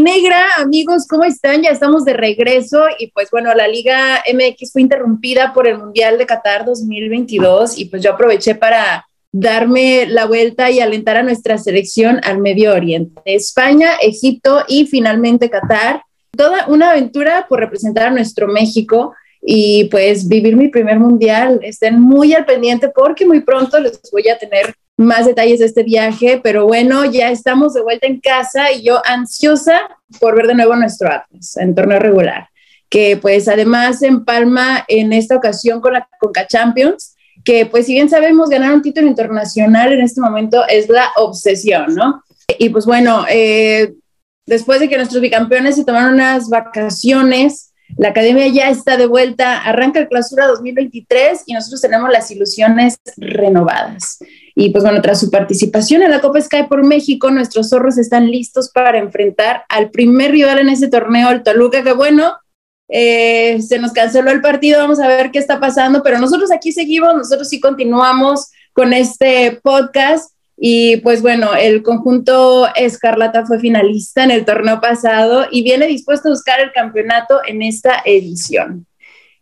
rojinegra, amigos, ¿cómo están? Ya estamos de regreso y pues bueno, la Liga MX fue interrumpida por el Mundial de Qatar 2022 y pues yo aproveché para darme la vuelta y alentar a nuestra selección al Medio Oriente, España, Egipto y finalmente Qatar. Toda una aventura por representar a nuestro México y pues vivir mi primer mundial. Estén muy al pendiente porque muy pronto les voy a tener más detalles de este viaje, pero bueno, ya estamos de vuelta en casa y yo ansiosa por ver de nuevo nuestro Atlas en torneo regular, que pues además empalma en esta ocasión con la Conca Champions, que pues si bien sabemos ganar un título internacional en este momento es la obsesión, ¿no? Y pues bueno, eh, después de que nuestros bicampeones se tomaron unas vacaciones, la academia ya está de vuelta, arranca el clausura 2023 y nosotros tenemos las ilusiones renovadas. Y pues bueno, tras su participación en la Copa Sky por México, nuestros zorros están listos para enfrentar al primer rival en ese torneo, el Toluca, que bueno, eh, se nos canceló el partido, vamos a ver qué está pasando, pero nosotros aquí seguimos, nosotros sí continuamos con este podcast. Y pues bueno, el conjunto Escarlata fue finalista en el torneo pasado y viene dispuesto a buscar el campeonato en esta edición.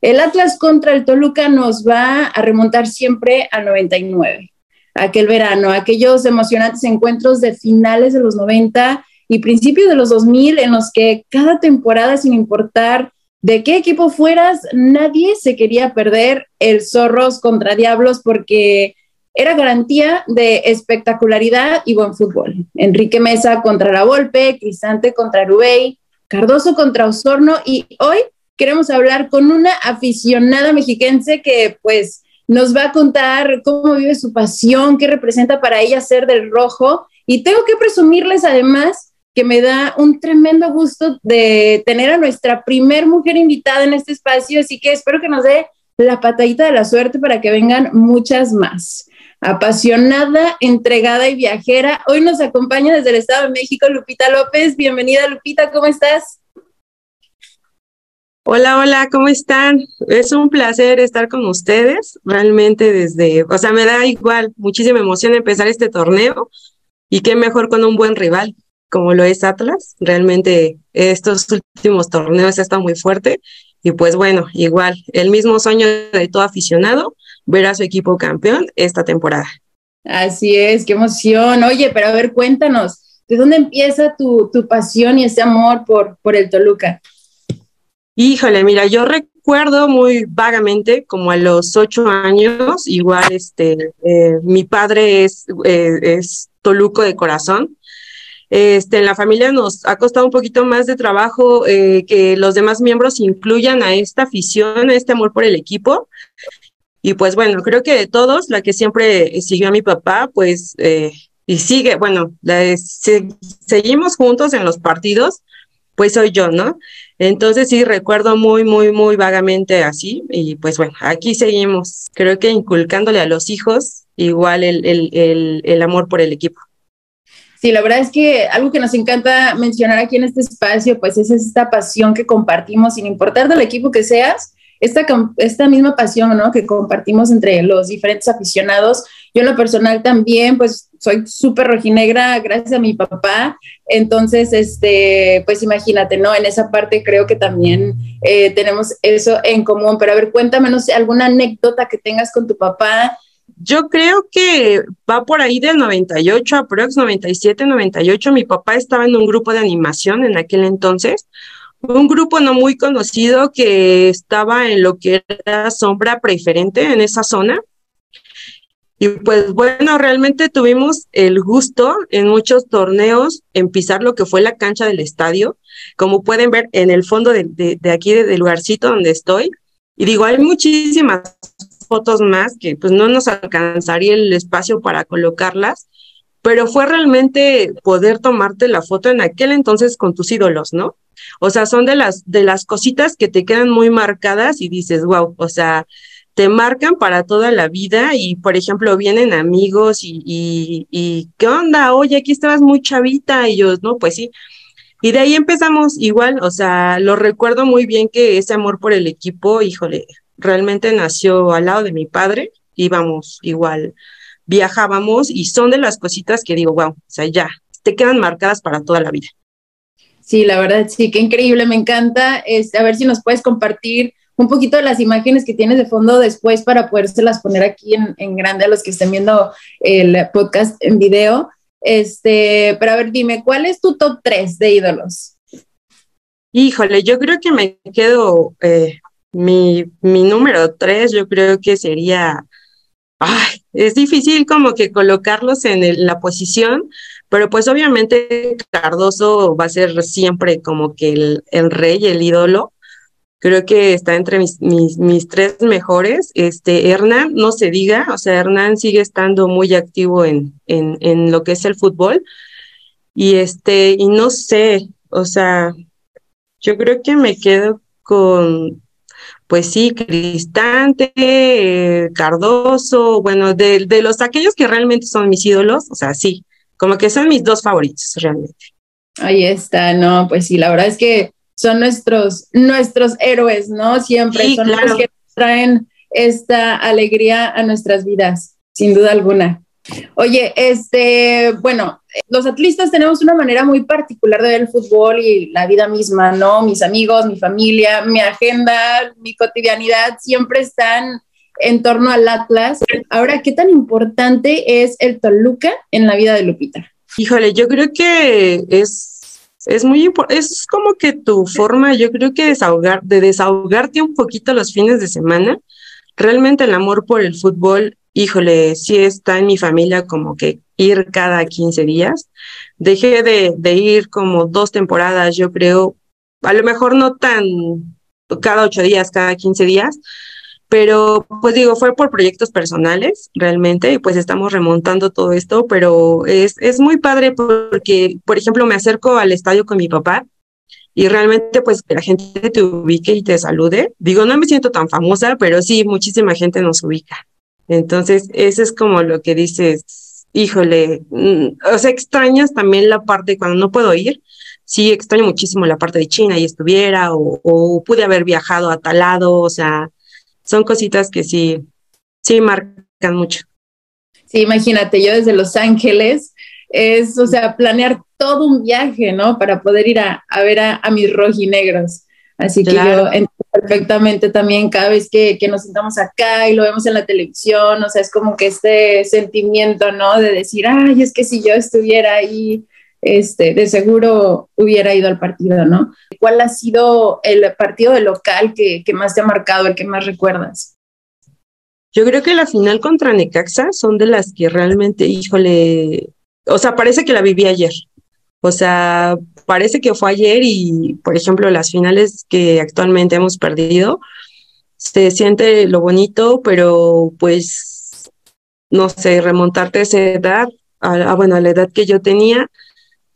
El Atlas contra el Toluca nos va a remontar siempre al 99, aquel verano, aquellos emocionantes encuentros de finales de los 90 y principios de los 2000 en los que cada temporada, sin importar de qué equipo fueras, nadie se quería perder el Zorros contra Diablos porque era garantía de espectacularidad y buen fútbol. Enrique Mesa contra La Volpe, Cristante contra Rubey, Cardoso contra Osorno y hoy queremos hablar con una aficionada mexiquense que pues nos va a contar cómo vive su pasión, qué representa para ella ser del rojo y tengo que presumirles además que me da un tremendo gusto de tener a nuestra primer mujer invitada en este espacio, así que espero que nos dé la patadita de la suerte para que vengan muchas más apasionada, entregada y viajera. Hoy nos acompaña desde el Estado de México Lupita López. Bienvenida Lupita, ¿cómo estás? Hola, hola, ¿cómo están? Es un placer estar con ustedes. Realmente desde, o sea, me da igual, muchísima emoción empezar este torneo y qué mejor con un buen rival como lo es Atlas. Realmente estos últimos torneos están muy fuerte y pues bueno, igual, el mismo sueño de todo aficionado, ver a su equipo campeón esta temporada. Así es, qué emoción. Oye, pero a ver, cuéntanos, ¿de dónde empieza tu, pasión y ese amor por, por el Toluca? Híjole, mira, yo recuerdo muy vagamente, como a los ocho años, igual este, eh, mi padre es, eh, es toluco de corazón, este, en la familia nos ha costado un poquito más de trabajo eh, que los demás miembros incluyan a esta afición, a este amor por el equipo. Y pues bueno, creo que de todos, la que siempre siguió a mi papá, pues, y sigue, bueno, seguimos juntos en los partidos, pues soy yo, ¿no? Entonces sí, recuerdo muy, muy, muy vagamente así. Y pues bueno, aquí seguimos, creo que inculcándole a los hijos igual el, el, el amor por el equipo. Sí, la verdad es que algo que nos encanta mencionar aquí en este espacio, pues es esta pasión que compartimos, sin importar del equipo que seas, esta, esta misma pasión, ¿no? Que compartimos entre los diferentes aficionados. Yo en lo personal también, pues soy súper rojinegra gracias a mi papá. Entonces, este, pues imagínate, ¿no? En esa parte creo que también eh, tenemos eso en común. Pero a ver, cuéntame, no sé, alguna anécdota que tengas con tu papá yo creo que va por ahí del 98, aprox 97, 98. Mi papá estaba en un grupo de animación en aquel entonces, un grupo no muy conocido que estaba en lo que era sombra preferente en esa zona. Y pues bueno, realmente tuvimos el gusto en muchos torneos en pisar lo que fue la cancha del estadio, como pueden ver en el fondo de, de aquí del lugarcito donde estoy. Y digo, hay muchísimas fotos más que pues no nos alcanzaría el espacio para colocarlas, pero fue realmente poder tomarte la foto en aquel entonces con tus ídolos, ¿no? O sea, son de las de las cositas que te quedan muy marcadas y dices, wow, o sea, te marcan para toda la vida y, por ejemplo, vienen amigos y, y, y ¿qué onda? Oye, aquí estabas muy chavita y yo, no, pues sí. Y de ahí empezamos igual, o sea, lo recuerdo muy bien que ese amor por el equipo, híjole, realmente nació al lado de mi padre, íbamos igual, viajábamos y son de las cositas que digo, wow, o sea, ya, te quedan marcadas para toda la vida. Sí, la verdad, sí, qué increíble, me encanta. Este, a ver si nos puedes compartir un poquito de las imágenes que tienes de fondo después para podérselas poner aquí en, en grande a los que estén viendo el podcast en video. Este, pero a ver, dime, ¿cuál es tu top 3 de ídolos? Híjole, yo creo que me quedo, eh, mi, mi número 3, yo creo que sería, ay, es difícil como que colocarlos en la posición, pero pues obviamente Cardoso va a ser siempre como que el, el rey, el ídolo. Creo que está entre mis, mis, mis, tres mejores. Este, Hernán, no se diga, o sea, Hernán sigue estando muy activo en, en, en lo que es el fútbol. Y este, y no sé, o sea, yo creo que me quedo con, pues sí, Cristante, eh, Cardoso, bueno, de, de los aquellos que realmente son mis ídolos, o sea, sí, como que son mis dos favoritos realmente. Ahí está, no, pues sí, la verdad es que son nuestros, nuestros héroes, ¿no? Siempre son los que traen esta alegría a nuestras vidas, sin duda alguna. Oye, este, bueno, los atletas tenemos una manera muy particular de ver el fútbol y la vida misma, ¿no? Mis amigos, mi familia, mi agenda, mi cotidianidad siempre están en torno al Atlas. Ahora, ¿qué tan importante es el Toluca en la vida de Lupita? Híjole, yo creo que es, es muy es como que tu forma, yo creo que desahogar, de desahogarte un poquito los fines de semana. Realmente el amor por el fútbol, híjole, sí está en mi familia como que ir cada 15 días. Dejé de, de ir como dos temporadas, yo creo, a lo mejor no tan cada ocho días, cada 15 días, pero pues digo, fue por proyectos personales realmente y pues estamos remontando todo esto, pero es, es muy padre porque, por ejemplo, me acerco al estadio con mi papá y realmente pues que la gente te ubique y te salude. Digo, no me siento tan famosa, pero sí, muchísima gente nos ubica. Entonces, eso es como lo que dices, híjole, mm, o sea, extrañas también la parte cuando no puedo ir. Sí, extraño muchísimo la parte de China y estuviera, o, o pude haber viajado a tal lado, o sea, son cositas que sí, sí marcan mucho. Sí, imagínate, yo desde Los Ángeles, es, o sea, planear todo un viaje, ¿no? Para poder ir a, ver a, mis rojinegros. Así que yo entiendo perfectamente también cada vez que, que, nos sentamos acá y lo vemos en la televisión, o sea, es como que este sentimiento, ¿no? De decir, ay, es que si yo estuviera ahí, este, de seguro hubiera ido al partido, ¿no? ¿Cuál ha sido el partido de local que, que más te ha marcado, el que más recuerdas? Yo creo que la final contra Necaxa son de las que realmente, híjole, o sea, parece que la viví ayer. O sea, parece que fue ayer y, por ejemplo, las finales que actualmente hemos perdido, se siente lo bonito, pero pues, no sé, remontarte a esa edad, a, bueno, a la edad que yo tenía,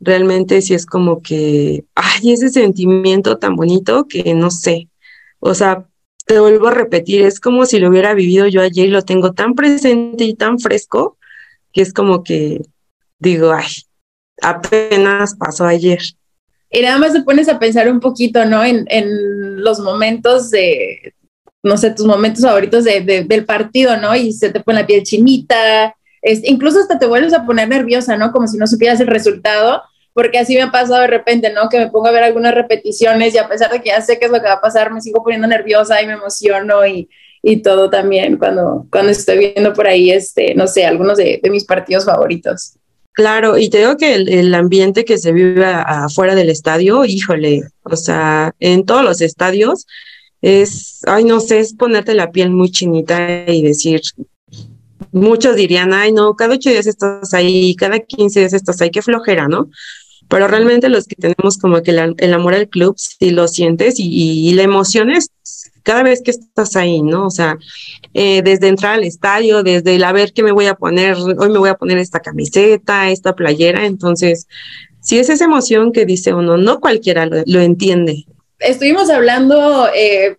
realmente sí es como que, ay, ese sentimiento tan bonito que no sé, o sea, te vuelvo a repetir, es como si lo hubiera vivido yo ayer y lo tengo tan presente y tan fresco que es como que digo, ay, apenas pasó ayer. Y nada más te pones a pensar un poquito, ¿no? En, en los momentos de, no sé, tus momentos favoritos de, del partido, ¿no? Y se te pone la piel chinita, es, incluso hasta te vuelves a poner nerviosa, ¿no? Como si no supieras el resultado porque así me ha pasado de repente, ¿no? Que me pongo a ver algunas repeticiones y a pesar de que ya sé qué es lo que va a pasar, me sigo poniendo nerviosa y me emociono y, y todo también cuando, cuando estoy viendo por ahí, este, no sé, algunos de, mis partidos favoritos. Claro, y te digo que el, el, ambiente que se vive afuera del estadio, híjole, o sea, en todos los estadios es, ay, no sé, es ponerte la piel muy chinita y decir, muchos dirían, ay, no, cada ocho días estás ahí, cada quince días estás ahí, qué flojera, ¿no? Pero realmente los que tenemos como que el amor al club, si lo sientes y, la emoción es cada vez que estás ahí, ¿no? O sea, eh, desde entrar al estadio, desde el a ver qué me voy a poner, hoy me voy a poner esta camiseta, esta playera, entonces, si es esa emoción que dice uno, no cualquiera lo, entiende. Estuvimos hablando eh,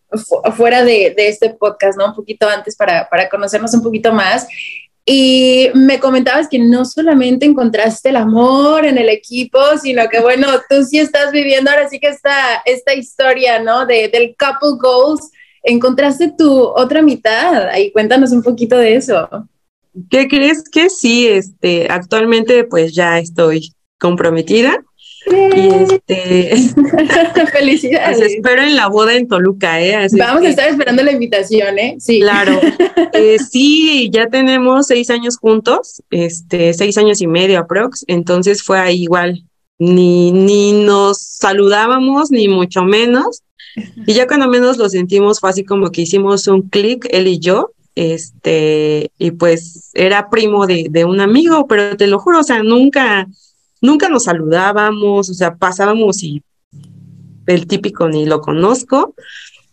fuera de, de, este podcast, ¿no? Un poquito antes para, para conocernos un poquito más. Y me comentabas que no solamente encontraste el amor en el equipo, sino que bueno, tú sí estás viviendo ahora sí que esta, esta historia, ¿no? De, del couple goals. Encontraste tu otra mitad. Ahí cuéntanos un poquito de eso. ¿Qué crees que sí? Este, actualmente pues ya estoy comprometida. Y este. Felicidades. Pues espero en la boda en Toluca, ¿eh? Vamos a estar esperando la invitación, ¿eh? Sí. Claro. Eh, sí, ya tenemos seis años juntos, este, seis años y medio aprox. Entonces fue ahí igual. Ni, ni nos saludábamos, ni mucho menos. Y ya cuando menos lo sentimos fue así como que hicimos un clic, él y yo, este, y pues era primo de, de un amigo, pero te lo juro, o sea, nunca, nunca nos saludábamos, o sea, pasábamos y el típico ni lo conozco.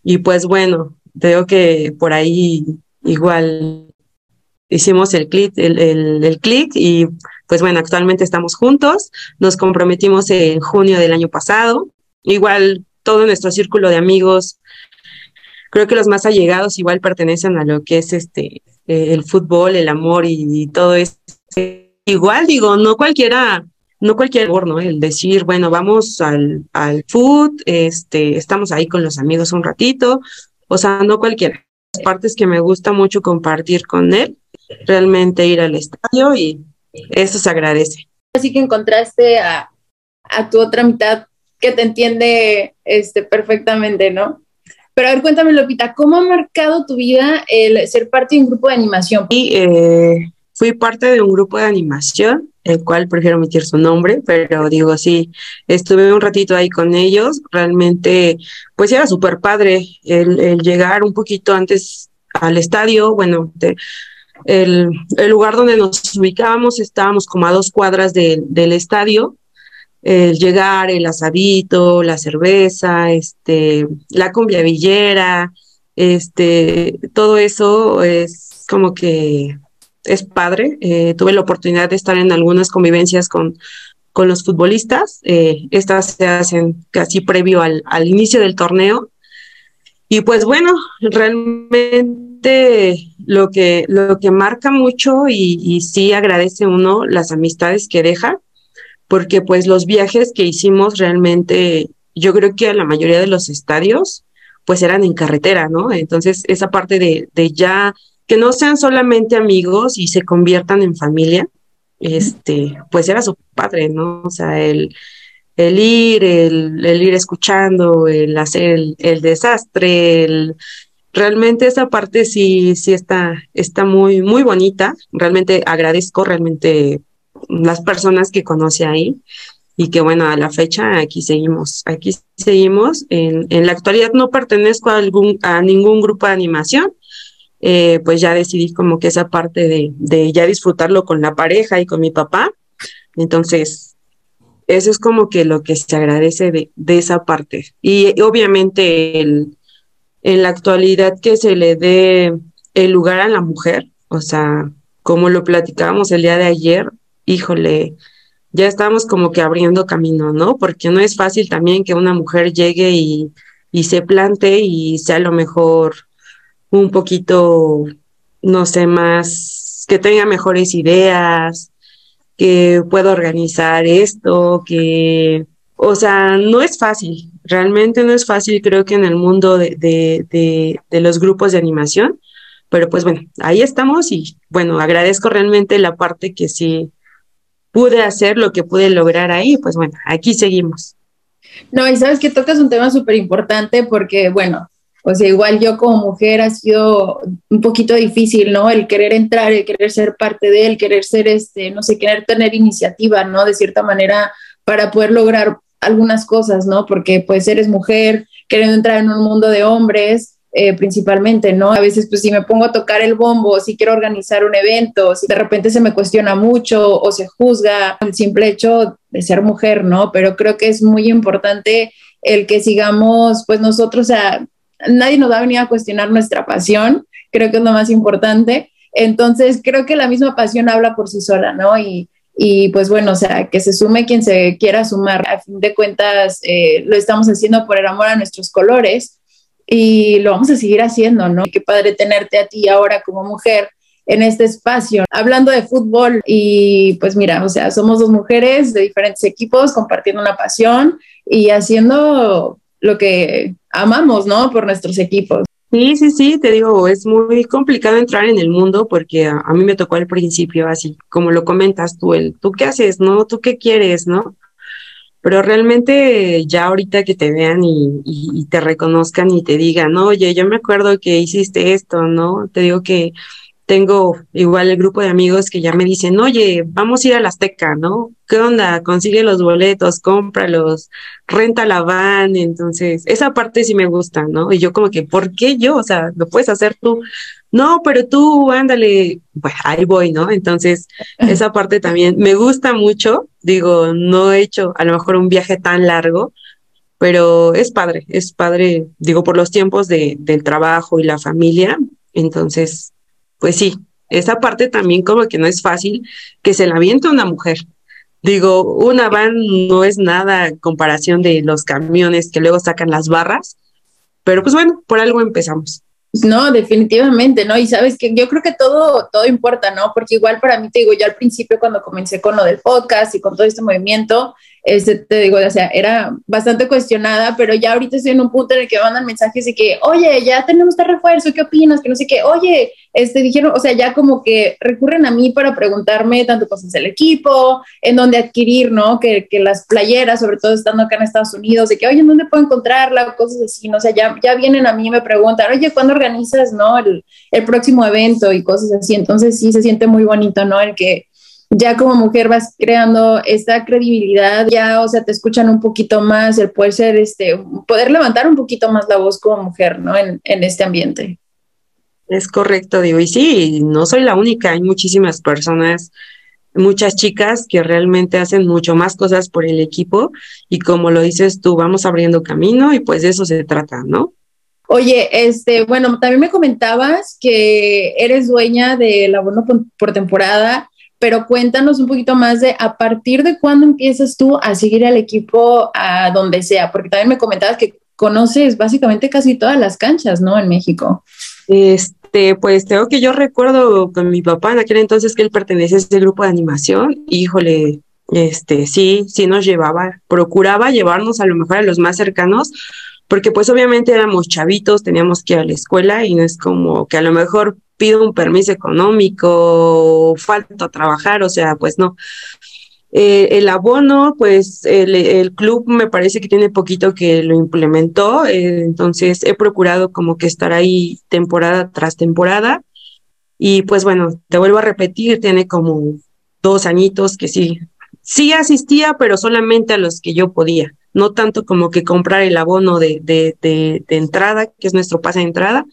Y pues bueno, creo que por ahí igual hicimos el clic, el, el, clic y pues bueno, actualmente estamos juntos, nos comprometimos en junio del año pasado, igual todo nuestro círculo de amigos, creo que los más allegados igual pertenecen a lo que es este el fútbol, el amor y, todo eso. Igual digo, no cualquiera no cualquier ¿no? El decir, bueno, vamos al, al food, este, estamos ahí con los amigos un ratito, o sea, no cualquiera. Las partes que me gusta mucho compartir con él, realmente ir al estadio y eso se agradece. Así que encontraste a, a tu otra mitad que te entiende este, perfectamente, ¿no? Pero a ver, cuéntame, Lopita, ¿cómo ha marcado tu vida el ser parte de un grupo de animación? Y eh, fui parte de un grupo de animación el cual prefiero omitir su nombre, pero digo, sí, estuve un ratito ahí con ellos, realmente, pues era súper padre el, llegar un poquito antes al estadio, bueno, el, el, lugar donde nos ubicábamos, estábamos como a dos cuadras del estadio, el llegar, el asadito, la cerveza, este, la cumbia villera, este, todo eso es como que es padre. Eh, tuve la oportunidad de estar en algunas convivencias con, con los futbolistas. Eh, estas se hacen casi previo al, al, inicio del torneo. Y pues bueno, realmente lo que, lo que marca mucho y, sí agradece uno las amistades que deja, porque pues los viajes que hicimos realmente, yo creo que a la mayoría de los estadios, pues eran en carretera, ¿no? Entonces, esa parte de, de ya que no sean solamente amigos y se conviertan en familia, este, pues era su padre, ¿no? O sea, el, el ir, el, el ir escuchando, el hacer el, desastre, el, realmente esa parte sí, sí está, está muy, muy bonita. Realmente agradezco realmente las personas que conoce ahí y que bueno, a la fecha aquí seguimos, aquí seguimos. En, en la actualidad no pertenezco a, algún, a ningún grupo de animación, eh, pues ya decidí como que esa parte de, ya disfrutarlo con la pareja y con mi papá. Entonces, eso es como que lo que se agradece de, esa parte. Y obviamente el, en la actualidad que se le dé el lugar a la mujer, o sea, como lo platicábamos el día de ayer, híjole, ya estamos como que abriendo camino, ¿no? Porque no es fácil también que una mujer llegue y se plante y sea lo mejor un poquito, no sé, más, que tenga mejores ideas, que pueda organizar esto, que, o sea, no es fácil, realmente no es fácil, creo que en el mundo de, de, de, los grupos de animación, pero pues bueno, ahí estamos y bueno, agradezco realmente la parte que sí pude hacer, lo que pude lograr ahí, pues bueno, aquí seguimos. No, y sabes que tocas un tema súper importante porque, bueno, o sea, igual yo como mujer ha sido un poquito difícil, ¿no? El querer entrar, el querer ser parte de él, querer ser, este, no sé, querer tener iniciativa, ¿no? De cierta manera, para poder lograr algunas cosas, ¿no? Porque pues eres mujer, queriendo entrar en un mundo de hombres, eh, principalmente, ¿no? A veces, pues si me pongo a tocar el bombo, si quiero organizar un evento, si de repente se me cuestiona mucho o se juzga el simple hecho de ser mujer, ¿no? Pero creo que es muy importante el que sigamos, pues nosotros, a nadie nos va a venir a cuestionar nuestra pasión, creo que es lo más importante. Entonces, creo que la misma pasión habla por sí sola, ¿no? Y, y pues bueno, o sea, que se sume quien se quiera sumar. A fin de cuentas, eh, lo estamos haciendo por el amor a nuestros colores y lo vamos a seguir haciendo, ¿no? Qué padre tenerte a ti ahora como mujer en este espacio, hablando de fútbol y pues mira, o sea, somos dos mujeres de diferentes equipos compartiendo una pasión y haciendo lo que amamos, ¿no? Por nuestros equipos. Sí, sí, sí, te digo, es muy complicado entrar en el mundo porque a, mí me tocó al principio, así como lo comentas tú, el, ¿tú qué haces, no? ¿Tú qué quieres, no? pero realmente ya ahorita que te vean y, y, te reconozcan y te digan, oye, yo me acuerdo que hiciste esto, ¿no? Te digo que tengo igual el grupo de amigos que ya me dicen, oye, vamos a ir a la Azteca, ¿no? ¿Qué onda? Consigue los boletos, cómpralos, renta la van, entonces, esa parte sí me gusta, ¿no? Y yo como que, ¿por qué yo? O sea, lo puedes hacer tú. No, pero tú, ándale, pues ahí voy, ¿no? Entonces, esa parte también me gusta mucho, digo, no he hecho a lo mejor un viaje tan largo, pero es padre, es padre, digo, por los tiempos de, del trabajo y la familia, entonces pues sí, esa parte también como que no es fácil que se la aviente una mujer. Digo, una van no es nada en comparación de los camiones que luego sacan las barras, pero pues bueno, por algo empezamos. No, definitivamente, ¿no? Y sabes que yo creo que todo, todo importa, ¿no? Porque igual para mí, te digo, yo al principio cuando comencé con lo del podcast y con todo este movimiento, este, te digo, o sea, era bastante cuestionada, pero ya ahorita estoy en un punto en el que mandan mensajes de que, oye, ya tenemos este refuerzo, ¿qué opinas? Que no sé qué, oye, este, dijeron, o sea, ya como que recurren a mí para preguntarme tanto cosas del equipo, en dónde adquirir, ¿no? Que, que, las playeras, sobre todo estando acá en Estados Unidos, de que, oye, ¿en dónde puedo encontrarla? Cosas así, ¿no? O sea, ya, ya vienen a mí y me preguntan, oye, ¿cuándo organizas, ¿no? El, el próximo evento y cosas así. Entonces sí se siente muy bonito, ¿no? El que ya como mujer vas creando esta credibilidad, ya, o sea, te escuchan un poquito más, el poder ser, este, poder levantar un poquito más la voz como mujer, ¿no? En, en este ambiente. Es correcto, digo, y sí, no soy la única, hay muchísimas personas, muchas chicas que realmente hacen mucho más cosas por el equipo y como lo dices tú, vamos abriendo camino y pues de eso se trata, ¿no? Oye, este, bueno, también me comentabas que eres dueña del abono por temporada pero cuéntanos un poquito más de a partir de cuándo empiezas tú a seguir al equipo a donde sea, porque también me comentabas que conoces básicamente casi todas las canchas, ¿no? En México. Este, pues tengo que yo recuerdo con mi papá en aquel entonces que él pertenece a ese grupo de animación, híjole, este, sí, sí nos llevaba, procuraba llevarnos a lo mejor a los más cercanos, porque pues obviamente éramos chavitos, teníamos que ir a la escuela y no es como que a lo mejor pido un permiso económico, falta trabajar, o sea, pues no. Eh, el abono, pues el, club me parece que tiene poquito que lo implementó, eh, entonces he procurado como que estar ahí temporada tras temporada. Y pues bueno, te vuelvo a repetir, tiene como dos añitos que sí, sí asistía, pero solamente a los que yo podía, no tanto como que comprar el abono de, de, de, de entrada, que es nuestro pase de entrada,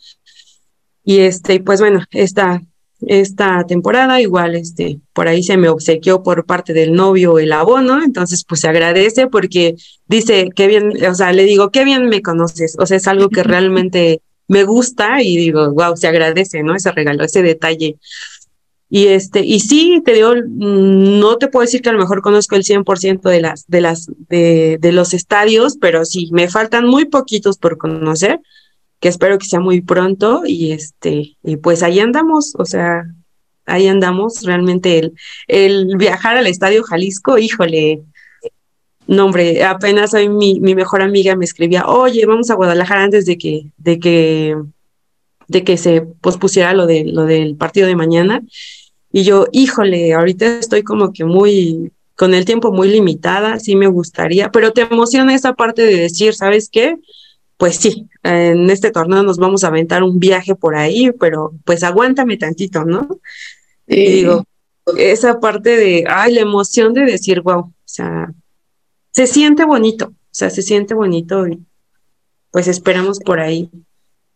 y este, pues bueno, esta, esta temporada igual, este, por ahí se me obsequió por parte del novio el abono, entonces pues se agradece porque dice, qué bien, o sea, le digo, qué bien me conoces, o sea, es algo que realmente me gusta y digo, wow, se agradece, ¿no? Ese regalo, ese detalle. Y este, y sí, te digo, mm, no te puedo decir que a lo mejor conozco el 100% de las, de las, de, de los estadios, pero sí, me faltan muy poquitos por conocer que espero que sea muy pronto y este, y pues ahí andamos, o sea, ahí andamos, realmente el, el viajar al Estadio Jalisco, híjole, no hombre, apenas hoy mi, mi mejor amiga me escribía, oye, vamos a Guadalajara antes de que, de que, de que se pospusiera lo de lo del partido de mañana. Y yo, híjole, ahorita estoy como que muy, con el tiempo muy limitada, sí me gustaría, pero te emociona esa parte de decir, ¿sabes qué? Pues sí, en este torneo nos vamos a aventar un viaje por ahí, pero pues aguántame tantito, ¿no? Y digo, esa parte de, ay, la emoción de decir, wow, o sea, se siente bonito, o sea, se siente bonito y pues esperamos por ahí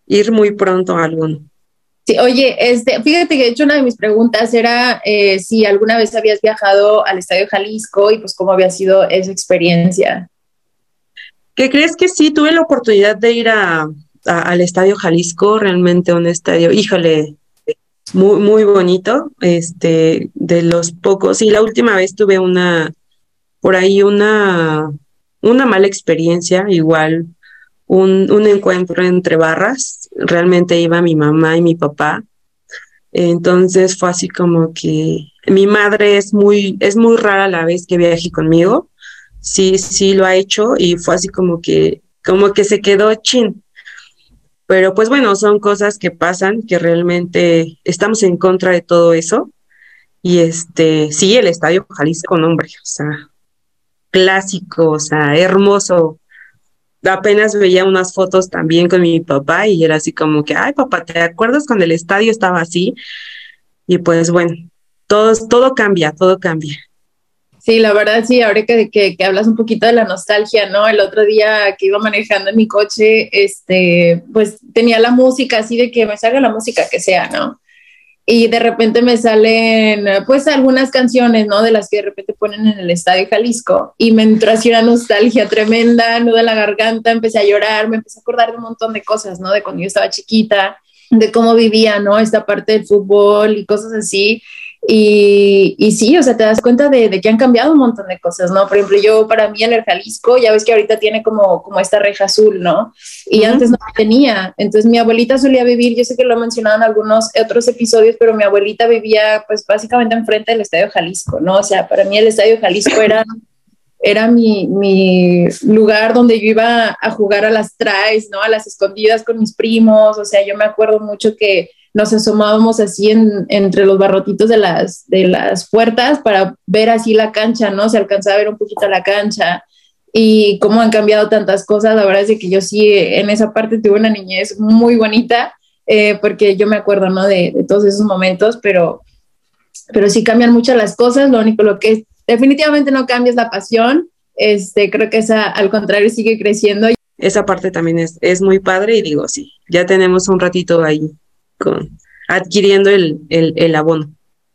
ir muy pronto a alguno. Sí, oye, este, fíjate que de hecho una de mis preguntas era eh, si alguna vez habías viajado al Estadio Jalisco y pues cómo había sido esa experiencia. ¿Qué crees que sí? Tuve la oportunidad de ir al Estadio Jalisco, realmente un estadio, híjole, muy, muy bonito, este, de los pocos, y la última vez tuve una, por ahí una, una mala experiencia, igual, un, un encuentro entre barras, realmente iba mi mamá y mi papá, entonces fue así como que mi madre es muy, es muy rara la vez que viaje conmigo, sí, sí lo ha hecho y fue así como que, como que se quedó chin. Pero pues bueno, son cosas que pasan, que realmente estamos en contra de todo eso. Y este, sí, el Estadio Jalisco, hombre, o sea, clásico, o sea, hermoso. Apenas veía unas fotos también con mi papá y era así como que, ay papá, ¿te acuerdas cuando el estadio estaba así? Y pues bueno, todo, todo cambia, todo cambia. Sí, la verdad sí, ahora que, que, hablas un poquito de la nostalgia, ¿no? El otro día que iba manejando en mi coche, este, pues tenía la música así de que me salga la música que sea, ¿no? Y de repente me salen, pues, algunas canciones, ¿no? De las que de repente ponen en el Estadio Jalisco y me entró así una nostalgia tremenda, nudo en la garganta, empecé a llorar, me empecé a acordar de un montón de cosas, ¿no? De cuando yo estaba chiquita, de cómo vivía, ¿no? Esta parte del fútbol y cosas así. Y, y, sí, o sea, te das cuenta de, de, que han cambiado un montón de cosas, ¿no? Por ejemplo, yo para mí en el Jalisco, ya ves que ahorita tiene como, como esta reja azul, ¿no? Y antes no tenía. Entonces mi abuelita solía vivir, yo sé que lo he mencionado en algunos otros episodios, pero mi abuelita vivía pues básicamente enfrente del Estadio Jalisco, ¿no? O sea, para mí el Estadio Jalisco era, era mi, mi lugar donde yo iba a jugar a las traes, ¿no? A las escondidas con mis primos, o sea, yo me acuerdo mucho que nos asomábamos así en, entre los barrotitos de las, de las puertas para ver así la cancha, ¿no? Se alcanzaba a ver un poquito la cancha y cómo han cambiado tantas cosas. La verdad es que yo sí en esa parte tuve una niñez muy bonita eh, porque yo me acuerdo, ¿no? De, de, todos esos momentos, pero, pero sí cambian muchas las cosas. Lo único lo que definitivamente no cambia es la pasión. Este, creo que esa al contrario sigue creciendo. Esa parte también es, es muy padre y digo, sí, ya tenemos un ratito ahí adquiriendo el, el, abono.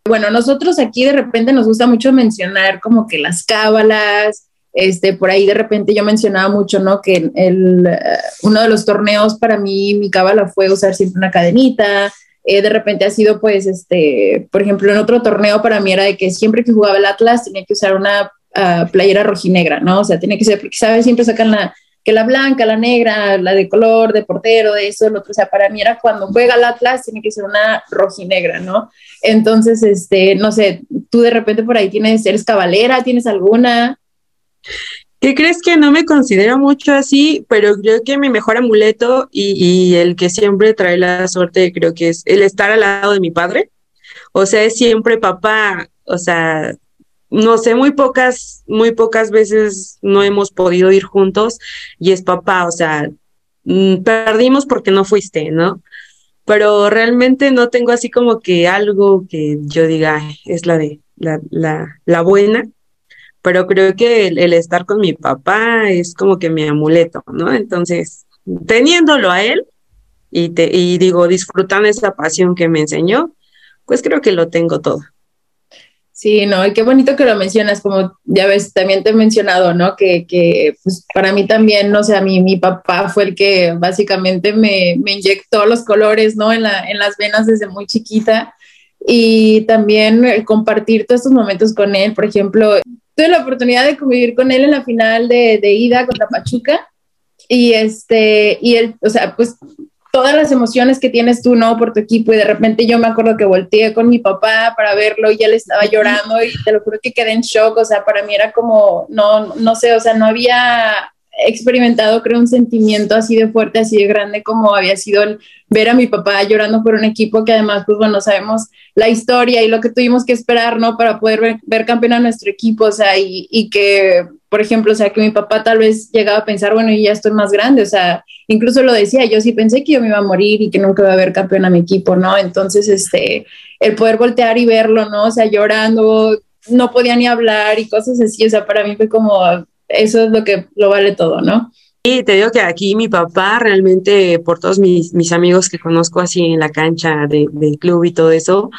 Bueno, nosotros aquí de repente nos gusta mucho mencionar como que las cábalas, este, por ahí de repente yo mencionaba mucho, ¿no? Que el, eh, uno de los torneos para mí, mi cábala fue usar siempre una cadenita, eh, de repente ha sido pues, este, por ejemplo, en otro torneo para mí era de que siempre que jugaba el Atlas tenía que usar una uh, playera rojinegra, ¿no? O sea, tenía que ser, porque. Siempre sacan la, que la blanca, la negra, la de color, de portero, de eso, el otro, o sea, para mí era cuando juega el Atlas tiene que ser una rojinegra, ¿no? Entonces, este, no sé, tú de repente por ahí tienes, eres cabalera, ¿tienes alguna? ¿Qué crees que no me considero mucho así? Pero creo que mi mejor amuleto y, y el que siempre trae la suerte, creo que es el estar al lado de mi padre. O sea, es siempre papá, o sea, no sé, muy pocas, muy pocas veces no hemos podido ir juntos y es papá, o sea, mm, perdimos porque no fuiste, ¿no? Pero realmente no tengo así como que algo que yo diga es la de la, la, la buena, pero creo que el, estar con mi papá es como que mi amuleto, ¿no? Entonces, teniéndolo a él y, te, y digo, disfrutando esa pasión que me enseñó, pues creo que lo tengo todo. Sí, no, y qué bonito que lo mencionas, como ya ves, también te he mencionado, ¿no? Que, que pues para mí también, no sé, a mí mi papá fue el que básicamente me, me inyectó los colores, ¿no? En, la, en las venas desde muy chiquita. Y también compartir todos estos momentos con él, por ejemplo, tuve la oportunidad de convivir con él en la final de, de ida contra Pachuca. Y este, y él, o sea, pues todas las emociones que tienes tú, ¿no? Por tu equipo y de repente yo me acuerdo que volteé con mi papá para verlo y él estaba llorando y te lo juro que quedé en shock, o sea, para mí era como, no, no sé, o sea, no había experimentado, creo, un sentimiento así de fuerte, así de grande como había sido el ver a mi papá llorando por un equipo que además, pues bueno, sabemos la historia y lo que tuvimos que esperar, ¿no? Para poder ver, campeón a nuestro equipo, o sea, y, que por ejemplo, o sea, que mi papá tal vez llegaba a pensar, bueno, y ya estoy más grande, o sea, incluso lo decía, yo sí pensé que yo me iba a morir y que nunca iba a haber campeón a mi equipo, ¿no? Entonces, este, el poder voltear y verlo, ¿no? O sea, llorando, no podía ni hablar y cosas así, o sea, para mí fue como, eso es lo que lo vale todo, ¿no? Y te digo que aquí mi papá realmente, por todos mis, mis amigos que conozco así en la cancha de, del club y todo eso,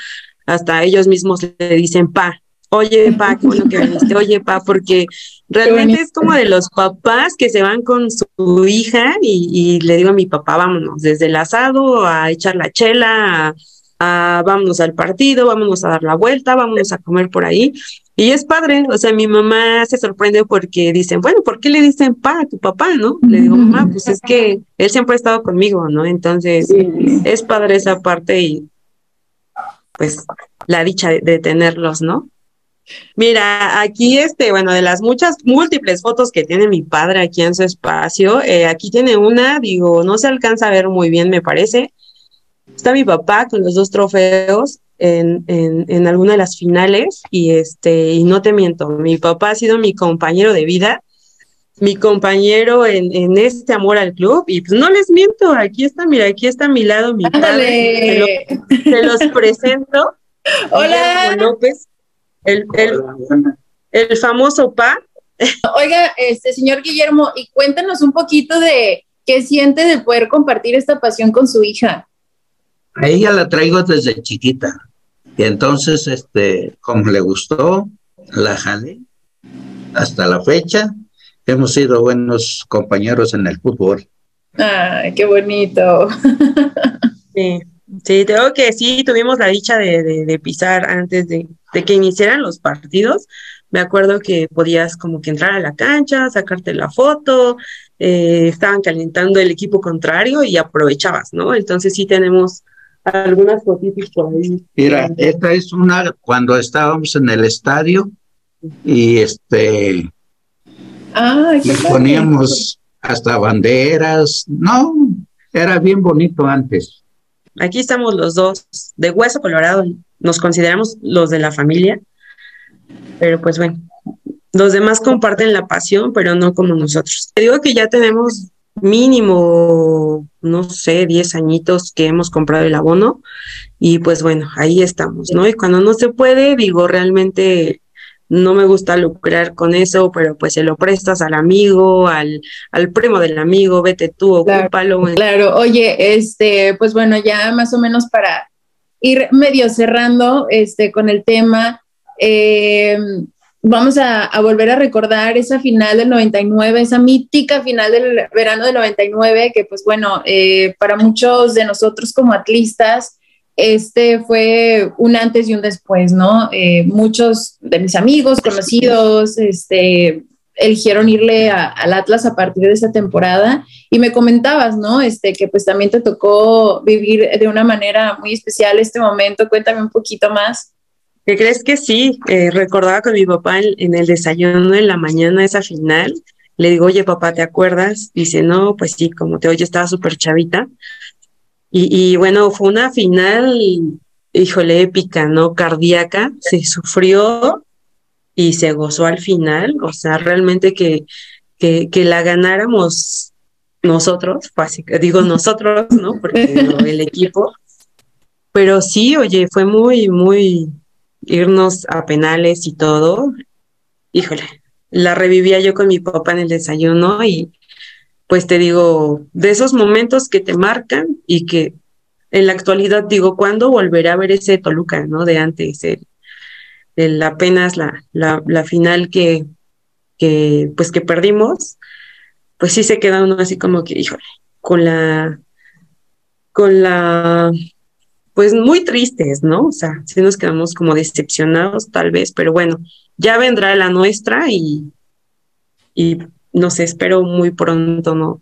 hasta ellos mismos le dicen pa, oye, pa, qué bueno que viniste, oye, pa, porque realmente es como de los papás que se van con su hija y, le digo a mi papá, vámonos, desde el asado a echar la chela, a, vámonos al partido, vámonos a dar la vuelta, vámonos a comer por ahí. Y es padre, o sea, mi mamá se sorprende porque dicen, bueno, ¿por qué le dicen pa a tu papá, no? Le digo, mamá, pues es que él siempre ha estado conmigo, ¿no? Entonces, es padre esa parte y pues la dicha de tenerlos, ¿no? Mira, aquí este, bueno, de las muchas múltiples fotos que tiene mi padre aquí en su espacio, eh, aquí tiene una, digo, no se alcanza a ver muy bien, me parece. Está mi papá con los dos trofeos en, en, alguna de las finales y este, y no te miento, mi papá ha sido mi compañero de vida, mi compañero en, en este amor al club, y pues no les miento, aquí está, mira, aquí está a mi lado mi padre, se, los presento. Hola. López, el, el, el famoso pa. Oiga, este señor Guillermo, y cuéntanos un poquito de qué siente de poder compartir esta pasión con su hija. A ella la traigo desde chiquita. Y entonces, este, como le gustó, la jalé hasta la fecha. Hemos sido buenos compañeros en el fútbol. Ay, qué bonito. Sí, sí, tengo que sí, tuvimos la dicha de, pisar antes de, de, que iniciaran los partidos. Me acuerdo que podías como que entrar a la cancha, sacarte la foto, eh, estaban calentando el equipo contrario y aprovechabas, ¿no? Entonces sí tenemos algunas fotitos por ahí. Mira, esta es una cuando estábamos en el estadio y este poníamos hasta banderas, no, era bien bonito antes. Aquí estamos los dos, de hueso colorado, nos consideramos los de la familia, pero pues bueno, los demás comparten la pasión, pero no como nosotros. Te digo que ya tenemos mínimo, no sé, 10 añitos que hemos comprado el abono y pues bueno, ahí estamos, ¿no? Y cuando no se puede, digo, realmente no me gusta lucrar con eso, pero pues se lo prestas al amigo, al, al primo del amigo, vete tú, ocúpalo. Claro, claro, oye, este, pues bueno, ya más o menos para ir medio cerrando este, con el tema, eh, vamos a, volver a recordar esa final del 99, esa mítica final del verano del 99, que pues bueno, eh, para muchos de nosotros como atlistas, este fue un antes y un después, ¿no? Eh, muchos de mis amigos, conocidos, este, eligieron irle al Atlas a partir de esa temporada y me comentabas, ¿no? Este, que pues también te tocó vivir de una manera muy especial este momento. Cuéntame un poquito más. ¿Qué crees que sí? Eh, recordaba con mi papá en, el desayuno en la mañana esa final. Le digo, oye, papá, ¿te acuerdas? Dice, no, pues sí, como te oye, estaba súper chavita. Y, bueno, fue una final, híjole, épica, ¿no? Cardíaca. Se sufrió y se gozó al final. O sea, realmente que, que, que la ganáramos nosotros, digo nosotros, ¿no? Porque el equipo. Pero sí, oye, fue muy, muy, irnos a penales y todo, híjole, la revivía yo con mi papá en el desayuno y pues te digo, de esos momentos que te marcan y que en la actualidad digo, ¿cuándo volveré a ver ese Toluca, no? De antes, el, apenas la, la, la, final que, que, pues que perdimos, pues sí se queda uno así como que, híjole, con la, con la pues muy tristes, ¿no? O sea, sí nos quedamos como decepcionados tal vez, pero bueno, ya vendrá la nuestra y, y no sé, espero muy pronto, ¿no?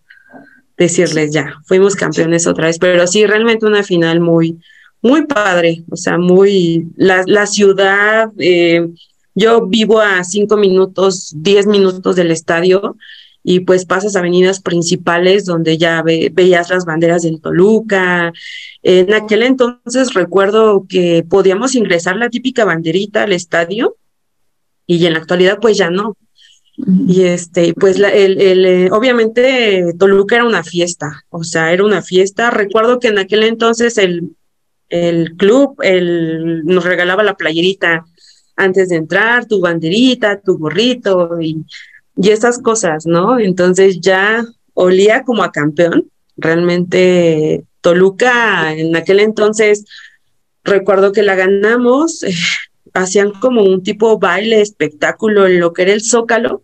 Decirles ya, fuimos campeones otra vez, pero sí, realmente una final muy, muy padre, o sea, muy, la, la ciudad, eh, yo vivo a cinco minutos, diez minutos del estadio y pues pasas avenidas principales donde ya veías las banderas del Toluca. En aquel entonces recuerdo que podíamos ingresar la típica banderita al estadio y en la actualidad pues ya no. Y este, pues la, el, el, eh, obviamente Toluca era una fiesta, o sea, era una fiesta. Recuerdo que en aquel entonces el, el club el, nos regalaba la playerita antes de entrar, tu banderita, tu gorrito y y esas cosas, ¿no? Entonces ya olía como a campeón. Realmente Toluca en aquel entonces, recuerdo que la ganamos, hacían como un tipo baile, espectáculo en lo que era el zócalo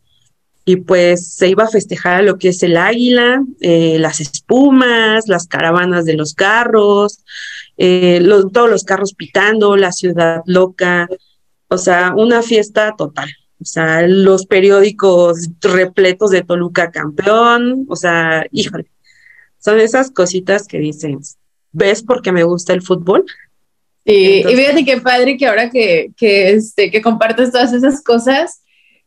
y pues se iba a festejar lo que es el águila, eh, las espumas, las caravanas de los carros, eh, todos los carros pitando, la ciudad loca, o sea, una fiesta total. O sea, los periódicos repletos de Toluca campeón, o sea, híjole, son esas cositas que dices, ¿ves porque me gusta el fútbol? Sí, y fíjate qué padre que ahora que, que, este, que compartes todas esas cosas,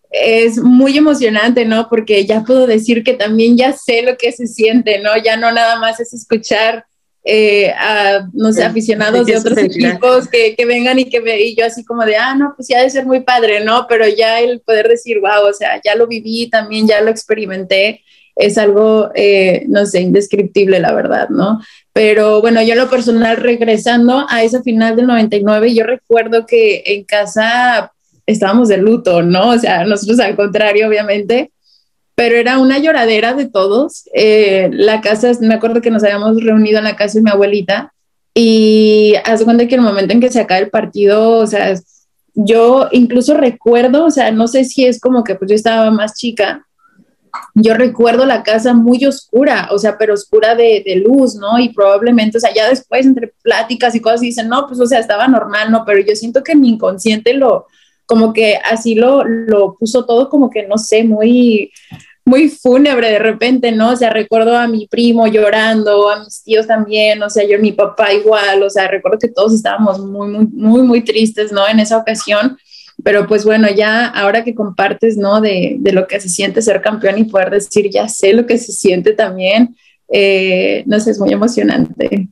es muy emocionante, ¿no? Porque ya puedo decir que también ya sé lo que se siente, ¿no? Ya no nada más es escuchar eh, a, no sé, aficionados de otros equipos que, que, vengan y que me, y yo así como de, ah, no, pues ya de ser muy padre, ¿no? Pero ya el poder decir, wow, o sea, ya lo viví, también ya lo experimenté, es algo, eh, no sé, indescriptible, la verdad, ¿no? Pero bueno, yo lo personal, regresando a esa final del 99, yo recuerdo que en casa estábamos de luto, ¿no? O sea, nosotros al contrario, obviamente, pero era una lloradera de todos. Eh, la casa, me acuerdo que nos habíamos reunido en la casa de mi abuelita y hace cuenta que el momento en que se acaba el partido, o sea, yo incluso recuerdo, o sea, no sé si es como que pues yo estaba más chica, yo recuerdo la casa muy oscura, o sea, pero oscura de, de, luz, ¿no? Y probablemente, o sea, ya después entre pláticas y cosas dicen, no, pues, o sea, estaba normal, ¿no? Pero yo siento que mi inconsciente lo, como que así lo, lo puso todo como que, no sé, muy, muy fúnebre de repente, ¿no? O sea, recuerdo a mi primo llorando, a mis tíos también, o sea, yo, mi papá igual, o sea, recuerdo que todos estábamos muy, muy, muy, muy tristes, ¿no? En esa ocasión, pero pues bueno, ya ahora que compartes, ¿no? De, de lo que se siente ser campeón y poder decir, ya sé lo que se siente también, eh, no sé, es muy emocionante.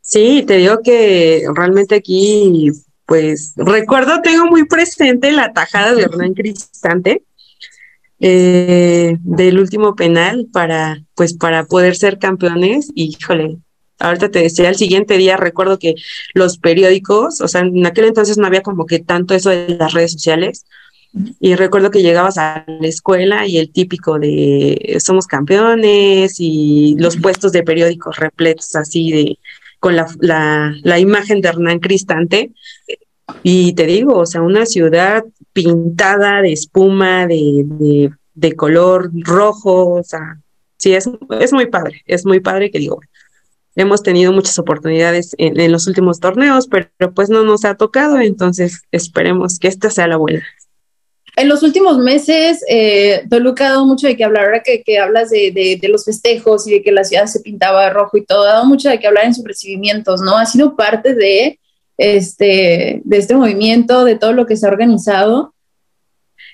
Sí, te digo que realmente aquí pues recuerdo, tengo muy presente la tajada de Hernán Cristante eh, del último penal para, pues, para poder ser campeones. Y híjole, ahorita te decía, el siguiente día recuerdo que los periódicos, o sea, en aquel entonces no había como que tanto eso de las redes sociales. Y recuerdo que llegabas a la escuela y el típico de somos campeones y los puestos de periódicos repletos así de con la, la, imagen de Hernán Cristante. Y te digo, o sea, una ciudad pintada de espuma, de, de, color rojo, o sea, sí, es, es muy padre, es muy padre que digo, hemos tenido muchas oportunidades en, los últimos torneos, pero, pues no nos ha tocado, entonces esperemos que esta sea la buena. En los últimos meses, eh, Toluca ha dado mucho de que hablar, ahora que, que hablas de, de, de, los festejos y de que la ciudad se pintaba rojo y todo, ha dado mucho de que hablar en sus recibimientos, ¿no? Ha sido parte de este, de este movimiento, de todo lo que se ha organizado.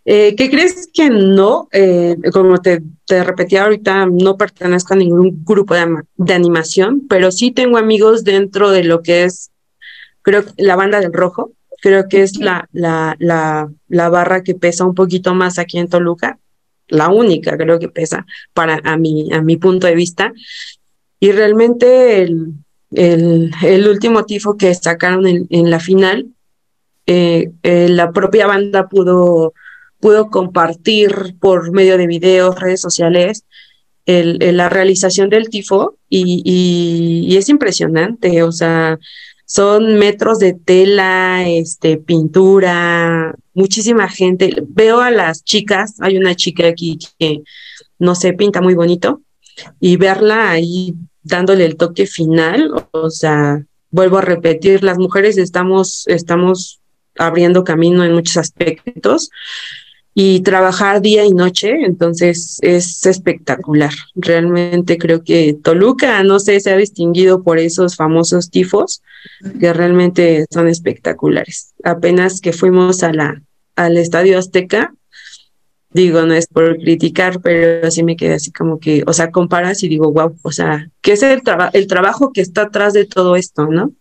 Eh, ¿Qué crees que no? Eh, como te, te, repetía ahorita, no pertenezco a ningún grupo de, de, animación, pero sí tengo amigos dentro de lo que es, creo, la banda del rojo. Creo que es la, la, la, la barra que pesa un poquito más aquí en Toluca, la única creo que pesa para a mi, a mi punto de vista. Y realmente el, el, el último tifo que sacaron en, en la final, eh, eh, la propia banda pudo, pudo compartir por medio de videos, redes sociales, el, la realización del tifo y, y, y, es impresionante, o sea, son metros de tela, este, pintura, muchísima gente. Veo a las chicas, hay una chica aquí que, no sé, pinta muy bonito, y verla ahí dándole el toque final, o sea, vuelvo a repetir, las mujeres estamos, estamos abriendo camino en muchos aspectos y trabajar día y noche, entonces es espectacular. Realmente creo que Toluca, no sé, se ha distinguido por esos famosos tifos que realmente son espectaculares. Apenas que fuimos a la, al Estadio Azteca, digo, no es por criticar, pero sí me quedé así como que, o sea, comparas y digo, wow, o sea, ¿qué es el, el trabajo que está atrás de todo esto, no?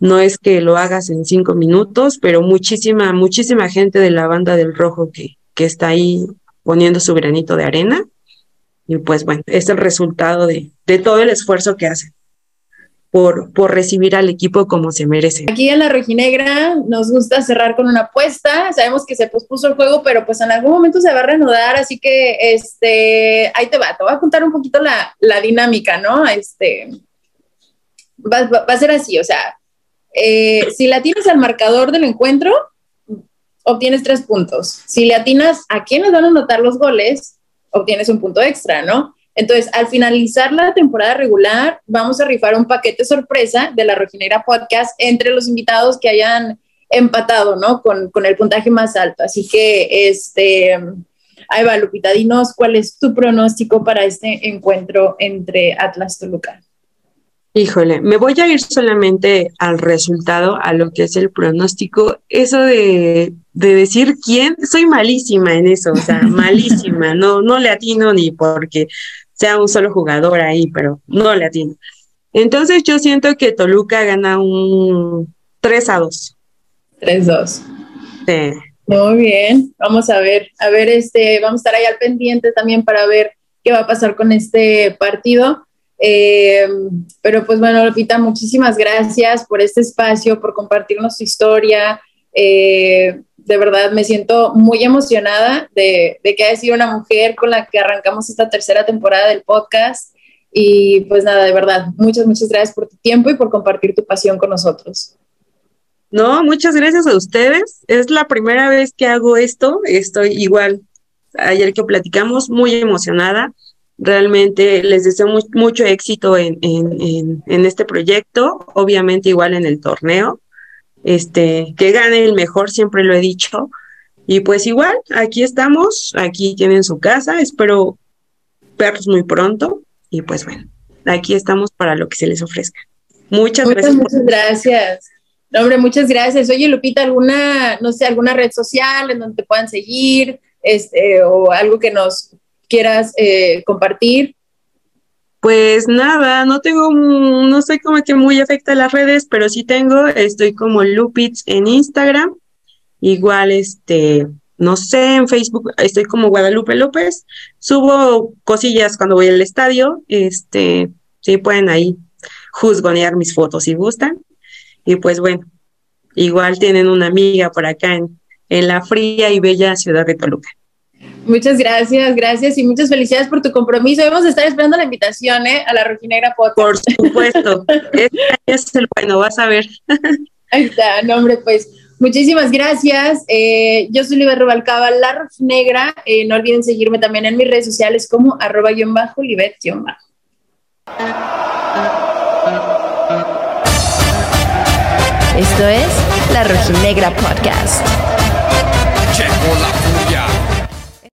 No es que lo hagas en cinco minutos, pero muchísima, muchísima gente de la banda del rojo que, que está ahí poniendo su granito de arena. Y pues bueno, es el resultado de, de todo el esfuerzo que hacen por, por recibir al equipo como se merece. Aquí en la Reginegra nos gusta cerrar con una apuesta. Sabemos que se pospuso el juego, pero pues en algún momento se va a reanudar, así que este, ahí te va, te voy a contar un poquito la, la dinámica, ¿no? Este, va, va, va, a ser así, o sea, eh, si la tienes al marcador del encuentro, obtienes tres puntos. Si le atinas a quiénes van a anotar los goles, obtienes un punto extra, ¿no? Entonces, al finalizar la temporada regular, vamos a rifar un paquete sorpresa de la Rojinera Podcast entre los invitados que hayan empatado, ¿no? Con, con el puntaje más alto. Así que, este, ahí va, Lupita, dinos cuál es tu pronóstico para este encuentro entre Atlas Toluca. Híjole, me voy a ir solamente al resultado, a lo que es el pronóstico. Eso de, de decir quién, soy malísima en eso, o sea, malísima, no, no le atino ni porque sea un solo jugador ahí, pero no le atino. Entonces yo siento que Toluca gana un 3 a 2. 3-2. Sí. Muy bien, vamos a ver, a ver, este, vamos a estar ahí al pendiente también para ver qué va a pasar con este partido. Eh, pero pues bueno, Lupita, muchísimas gracias por este espacio, por compartirnos tu historia. Eh, de verdad me siento muy emocionada de, de que haya sido una mujer con la que arrancamos esta tercera temporada del podcast. Y pues nada, de verdad, muchas, muchas gracias por tu tiempo y por compartir tu pasión con nosotros. No, muchas gracias a ustedes. Es la primera vez que hago esto. Estoy igual, ayer que platicamos, muy emocionada. Realmente les deseo mucho éxito en, en, en, este proyecto, obviamente igual en el torneo. Este, que gane el mejor, siempre lo he dicho. Y pues igual, aquí estamos, aquí tienen su casa, espero verlos muy pronto. Y pues bueno, aquí estamos para lo que se les ofrezca. Muchas, muchas gracias. Muchas gracias. No, hombre, muchas gracias. Oye, Lupita, ¿alguna, no sé, alguna red social en donde te puedan seguir este, o algo que nos quieras eh, compartir? Pues nada, no tengo, no soy como que muy afecta a las redes, pero sí tengo, estoy como Lupits en Instagram, igual este, no sé, en Facebook estoy como Guadalupe López, subo cosillas cuando voy al estadio, este, sí pueden ahí juzgonear mis fotos si gustan. Y pues bueno, igual tienen una amiga por acá en, en la fría y bella ciudad de Toluca. Muchas gracias, gracias y muchas felicidades por tu compromiso. Vamos a estar esperando la invitación ¿eh? a la Rojinegra Podcast. Por supuesto, este es el bueno, vas a ver. Ahí está, no hombre, pues muchísimas gracias. Eh, yo soy Liber Rubalcaba, la Rojinegra. Eh, no olviden seguirme también en mis redes sociales como arroba guion bajo, libet guion bajo. Esto es La Rojinegra Podcast.